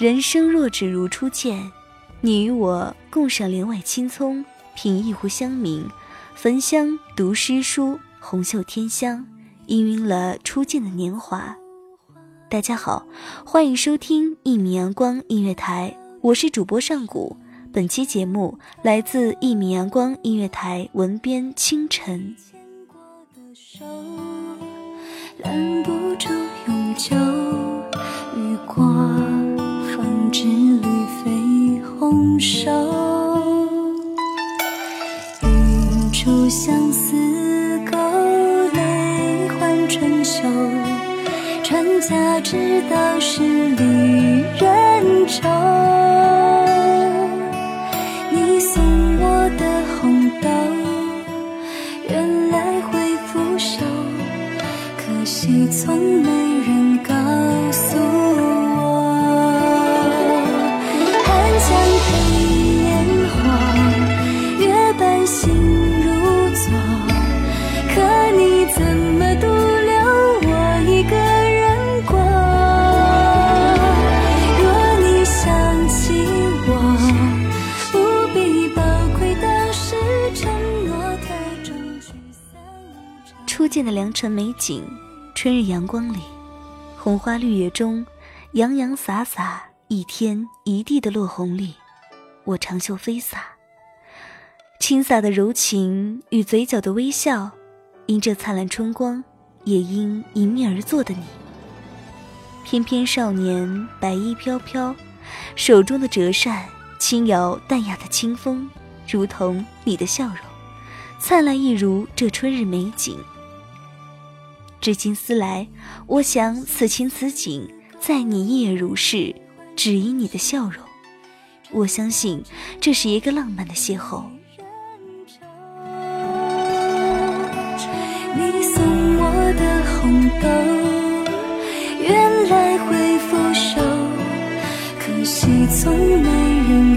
人生若只如初见，你与我共赏帘外青葱，品一壶香茗，焚香读诗书，红袖添香，氤氲了初见的年华。大家好，欢迎收听一米阳光音乐台，我是主播上古。本期节目来自一米阳光音乐台文编清晨。拦不住永久雨过。织绿绯红瘦，云出相思钩，泪换春秋。传家之道是离人愁。的良辰美景，春日阳光里，红花绿叶中，洋洋洒洒，一天一地的落红里，我长袖飞洒。轻洒的柔情与嘴角的微笑，因这灿烂春光，也因迎面而坐的你。翩翩少年，白衣飘飘，手中的折扇轻摇淡雅的清风，如同你的笑容，灿烂一如这春日美景。至今思来，我想此情此景，在你亦也如是，只因你的笑容。我相信这是一个浪漫的邂逅。你送我的红豆，原来会腐朽，可惜从没人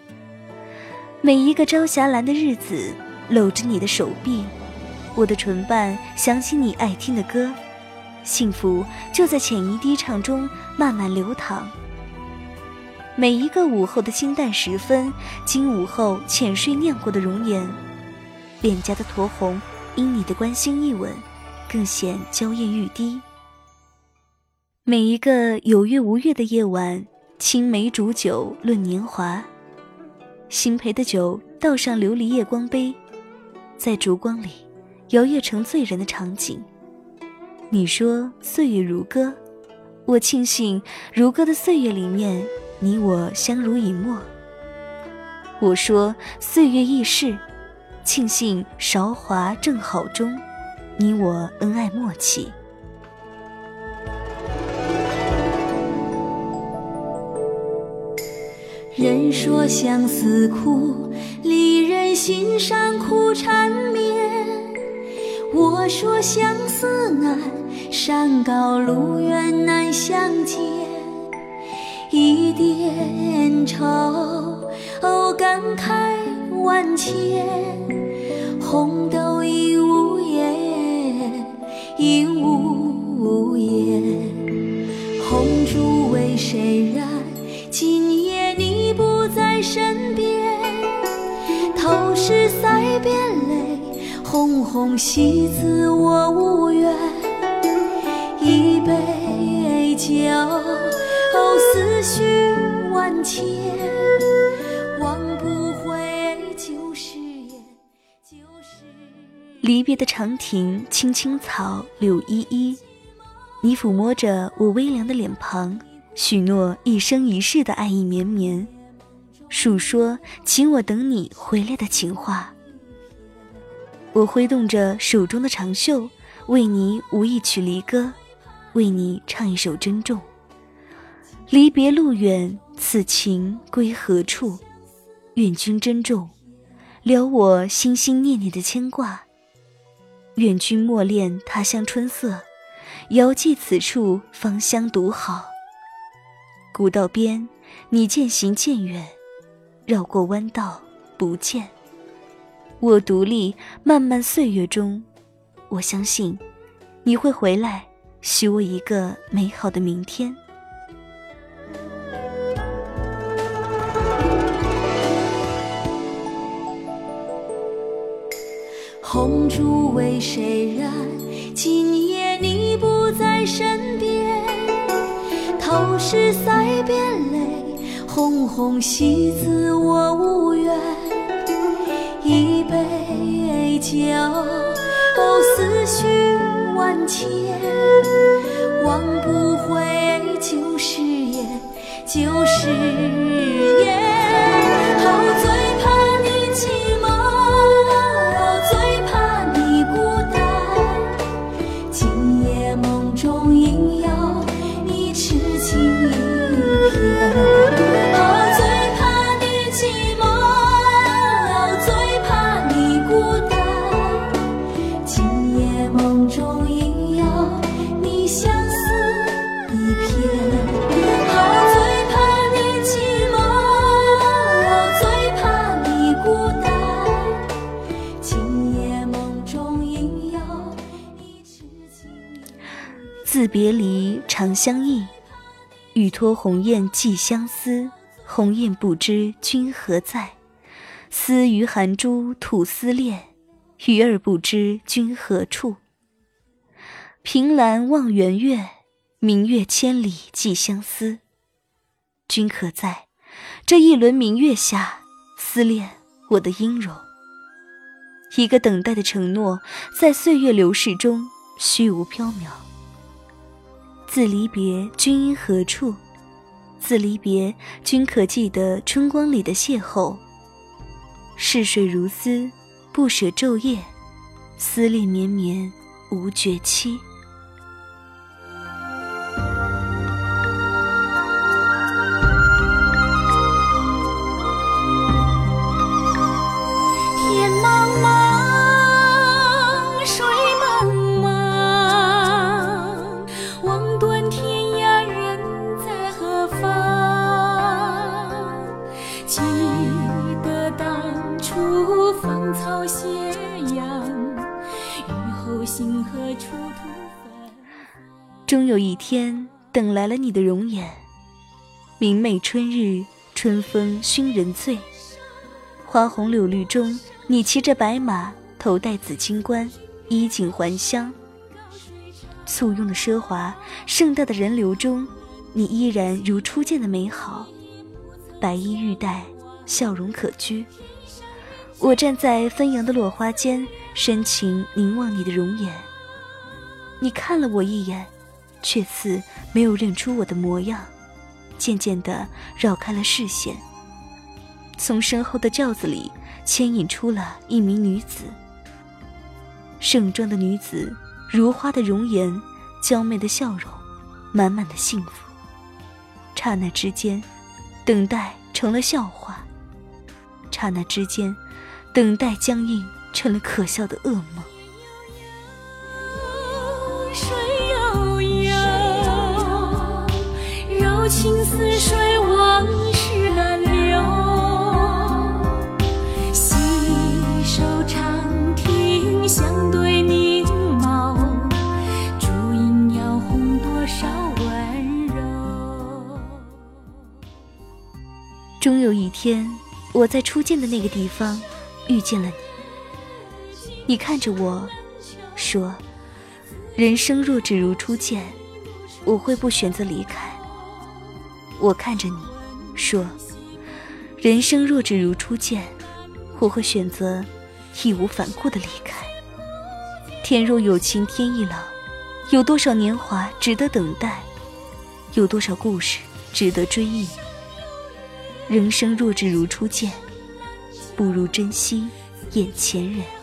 每一个朝霞蓝的日子，搂着你的手臂，我的唇瓣想起你爱听的歌，幸福就在浅吟低唱中慢慢流淌。每一个午后的清淡时分，经午后浅睡念过的容颜，脸颊的酡红，因你的关心一吻。更显娇艳欲滴。每一个有月无月的夜晚，青梅煮酒论年华，新醅的酒倒上琉璃夜光杯，在烛光里摇曳成醉人的场景。你说岁月如歌，我庆幸如歌的岁月里面，你我相濡以沫。我说岁月易逝，庆幸韶华正好中，你我恩爱默契。人说相思苦，离人心上苦缠绵。我说相思难，山高路远难相见。一点愁。哦，感慨万千，红豆应无言，应无红喜字我无缘。一杯酒，哦，思绪万千。离别的长亭，青青草，柳依依。你抚摸着我微凉的脸庞，许诺一生一世的爱意绵绵，述说请我等你回来的情话。我挥动着手中的长袖，为你舞一曲离歌，为你唱一首珍重。离别路远，此情归何处？愿君珍重，了我心心念念的牵挂。愿君莫恋他乡春色，遥寄此处芳香独好。古道边，你渐行渐远，绕过弯道不见。我独立漫漫岁月中，我相信你会回来，许我一个美好的明天。红烛为谁燃？今夜你不在身边。透视塞边泪，红红喜字我无缘。酒，哦，思绪万千，忘不回旧誓言，旧誓言。哦，最怕你寂寞，哦，最怕你孤单，今。自别离，长相忆。欲托鸿雁寄相思，鸿雁不知君何在。思于寒珠吐思恋，鱼儿不知君何处。凭栏望圆月，明月千里寄相思。君可在？这一轮明月下，思恋我的音容。一个等待的承诺，在岁月流逝中虚无缥缈。自离别，君因何处？自离别，君可记得春光里的邂逅？逝水如丝，不舍昼夜，思恋绵绵无绝期。终有一天，等来了你的容颜。明媚春日，春风熏人醉。花红柳绿中，你骑着白马，头戴紫金冠，衣锦还乡。簇拥的奢华，盛大的人流中，你依然如初见的美好，白衣玉带，笑容可掬。我站在纷扬的落花间，深情凝望你的容颜。你看了我一眼，却似没有认出我的模样，渐渐地绕开了视线。从身后的轿子里牵引出了一名女子，盛装的女子，如花的容颜，娇媚的笑容，满满的幸福。刹那之间，等待成了笑话；刹那之间，等待僵硬成了可笑的噩梦。水悠悠，柔情似水，往事难留。细手长亭，相对凝眸，烛影摇红多少温柔。终有一天，我在初见的那个地方遇见了你。你看着我，说。人生若只如初见，我会不选择离开。我看着你，说：“人生若只如初见，我会选择义无反顾的离开。”天若有情天亦老，有多少年华值得等待？有多少故事值得追忆？人生若只如初见，不如珍惜眼前人。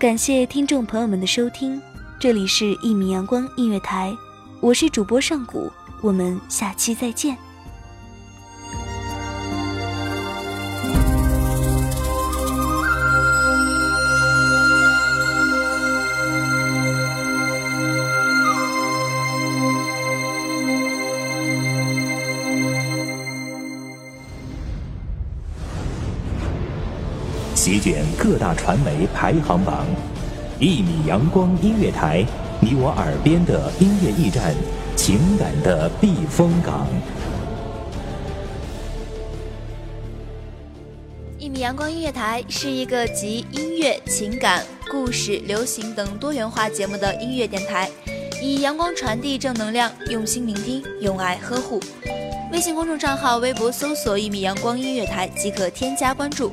感谢听众朋友们的收听，这里是一米阳光音乐台，我是主播上古，我们下期再见。各大传媒排行榜，一米阳光音乐台，你我耳边的音乐驿站，情感的避风港。一米阳光音乐台是一个集音乐、情感、故事、流行等多元化节目的音乐电台，以阳光传递正能量，用心聆听，用爱呵护。微信公众账号、微博搜索“一米阳光音乐台”即可添加关注。